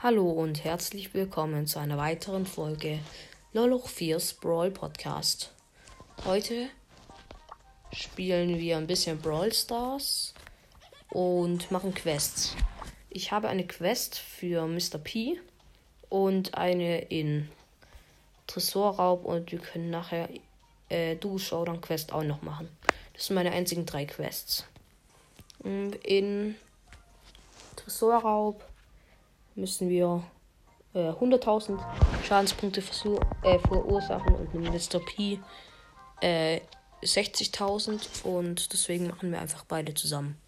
Hallo und herzlich willkommen zu einer weiteren Folge Loloch 4's Brawl Podcast. Heute spielen wir ein bisschen Brawl Stars und machen Quests. Ich habe eine Quest für Mr. P und eine in Tresorraub und wir können nachher äh, Du Showdown Quest auch noch machen. Das sind meine einzigen drei Quests. In Tresorraub müssen wir äh, 100.000 Schadenspunkte äh, verursachen und Mr. P äh, 60.000 und deswegen machen wir einfach beide zusammen.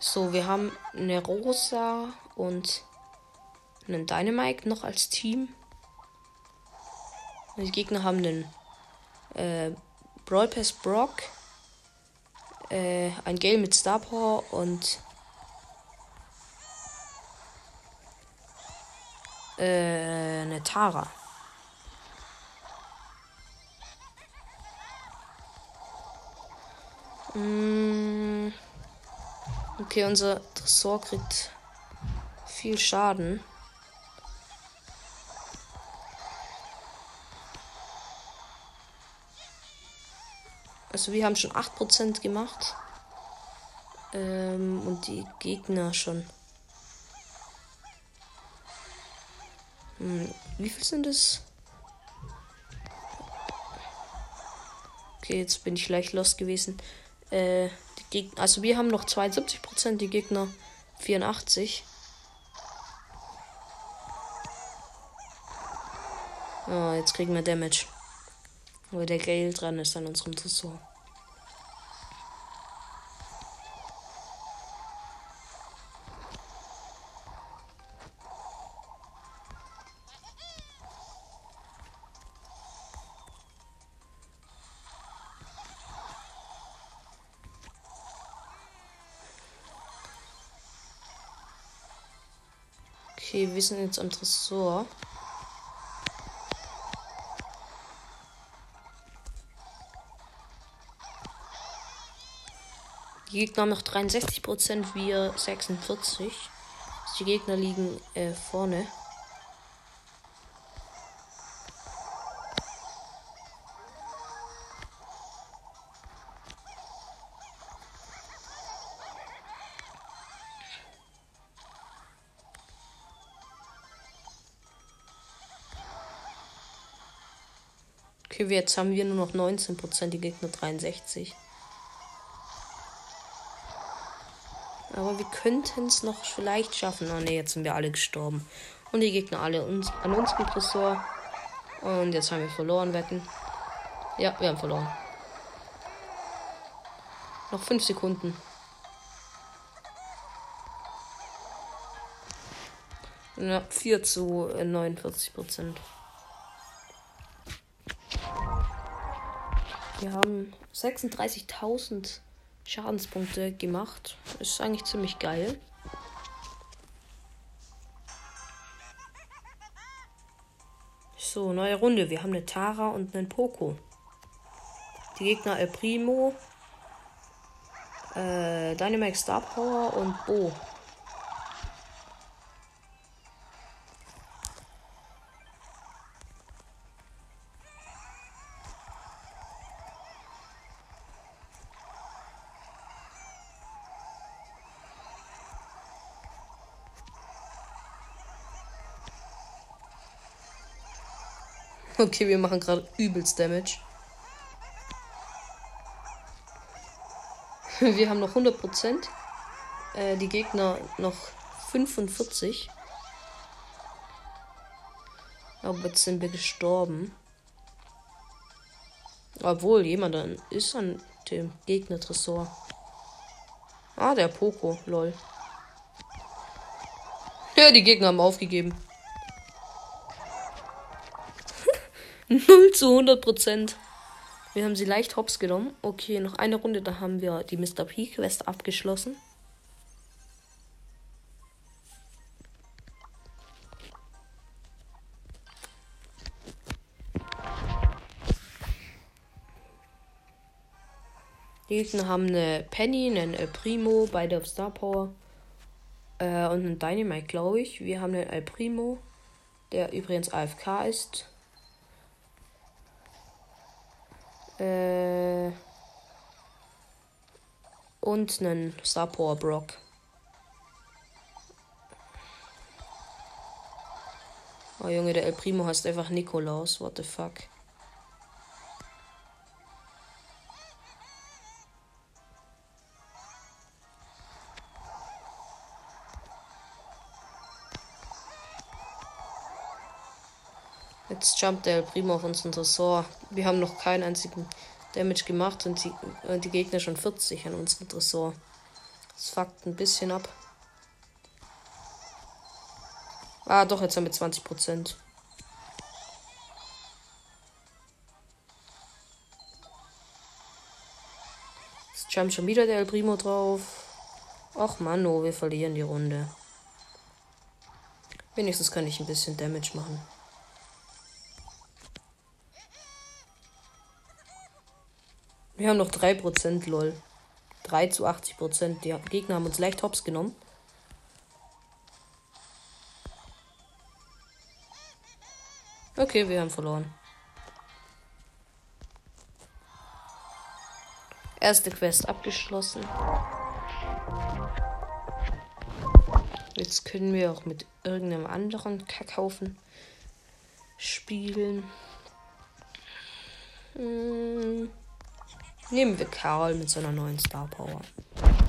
So, wir haben eine Rosa und einen Dynamite noch als Team. Die Gegner haben den äh, Brawl Pass Brock, äh, ein Gale mit Star Power und äh, eine Tara. Mm. Okay, unser Tresor kriegt viel Schaden. Also wir haben schon 8% gemacht. Ähm, und die Gegner schon. Hm, wie viel sind es? Okay, jetzt bin ich leicht lost gewesen. Äh, also wir haben noch 72%, die Gegner 84. Oh, jetzt kriegen wir Damage. Weil der Gale dran ist an unserem Tresor. Okay, wir sind jetzt am Tresor. Die Gegner haben noch 63%, wir 46%. Die Gegner liegen äh, vorne. Okay, jetzt haben wir nur noch 19%, die Gegner 63%. Aber wir könnten es noch vielleicht schaffen. Oh ne, jetzt sind wir alle gestorben. Und die Gegner alle uns, an uns mit Ressort. Und jetzt haben wir verloren, wetten. Ja, wir haben verloren. Noch 5 Sekunden. Ja, 4 zu 49 Prozent. Wir haben 36.000 Schadenspunkte gemacht. Ist eigentlich ziemlich geil. So, neue Runde. Wir haben eine Tara und einen Poco. Die Gegner El Primo, äh, Dynamax Star Power und Bo. Okay, wir machen gerade übelst Damage. Wir haben noch 100%. Äh, die Gegner noch 45. Aber jetzt sind wir gestorben. Obwohl, jemand dann ist an dem Gegner-Tresor. Ah, der Poco, lol. Ja, die Gegner haben aufgegeben. 0 zu 100 Prozent. Wir haben sie leicht hops genommen. Okay, noch eine Runde, da haben wir die Mr. P-Quest abgeschlossen. Die Gegner haben eine Penny, einen El Primo, beide auf Star Power. Äh, und einen Dynamite, glaube ich. Wir haben einen El Primo, der übrigens AFK ist. Äh, und einen Star Power Brock. Oh Junge, der El Primo heißt einfach Nikolaus. What the fuck? Jetzt jumpt der El Primo auf unseren Tresor. Wir haben noch keinen einzigen Damage gemacht und die, äh, die Gegner schon 40 an unserem Tresor. Das fuckt ein bisschen ab. Ah, doch, jetzt haben wir 20 Prozent. Jetzt jumpt schon wieder der El Primo drauf. Ach Mano, wir verlieren die Runde. Wenigstens kann ich ein bisschen Damage machen. Wir haben noch 3% lol. 3 zu 80%. Die Gegner haben uns leicht hops genommen. Okay, wir haben verloren. Erste Quest abgeschlossen. Jetzt können wir auch mit irgendeinem anderen Kackhaufen spielen. Hm. Nehmen wir Karl mit seiner neuen Star Power.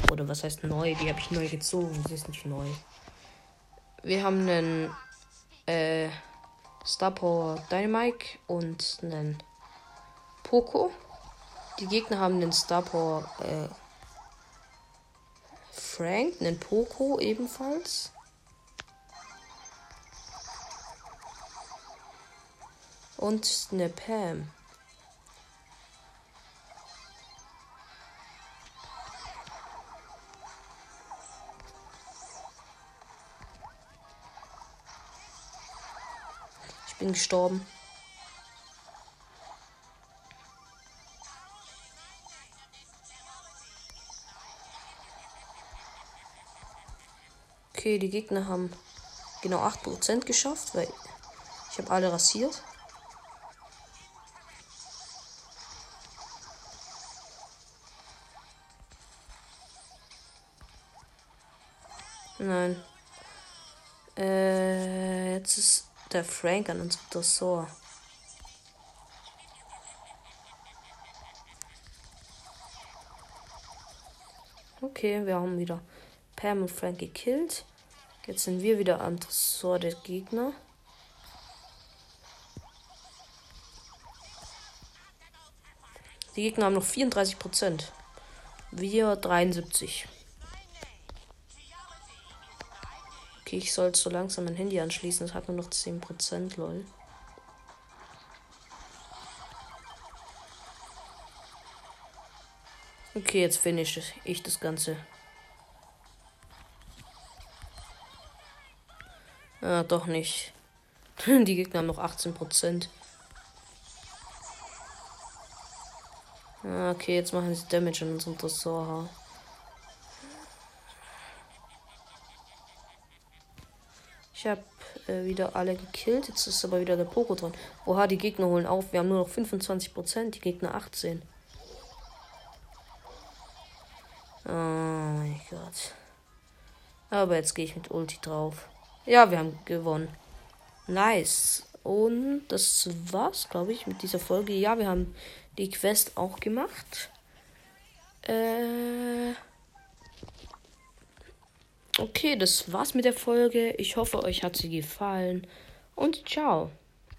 Oder was heißt neu? Die habe ich neu gezogen. Sie ist nicht neu. Wir haben einen äh, Star Power Dynamite und einen Poco. Die Gegner haben einen Star Power äh, Frank, einen Poco ebenfalls. Und eine Pam. Bin gestorben. Okay, die Gegner haben genau 8% geschafft, weil ich habe alle rasiert. Nein. Äh, jetzt ist der Frank an unserem Tresor. Okay, wir haben wieder Pam und Frank gekillt. Jetzt sind wir wieder am Tresor der Gegner. Die Gegner haben noch 34 Prozent. Wir 73. Okay, ich soll so langsam mein Handy anschließen. Es hat nur noch 10%, lol. Okay, jetzt finish ich das Ganze. Ah, doch nicht. Die Gegner haben noch 18%. Ah, okay, jetzt machen sie Damage an unserem Tresor. Ich habe äh, wieder alle gekillt. Jetzt ist aber wieder der Poko dran. Oha, die Gegner holen auf. Wir haben nur noch 25%, die Gegner 18. Oh mein Gott. Aber jetzt gehe ich mit Ulti drauf. Ja, wir haben gewonnen. Nice. Und das war's, glaube ich, mit dieser Folge. Ja, wir haben die Quest auch gemacht. Äh. Okay, das war's mit der Folge. Ich hoffe, euch hat sie gefallen. Und ciao.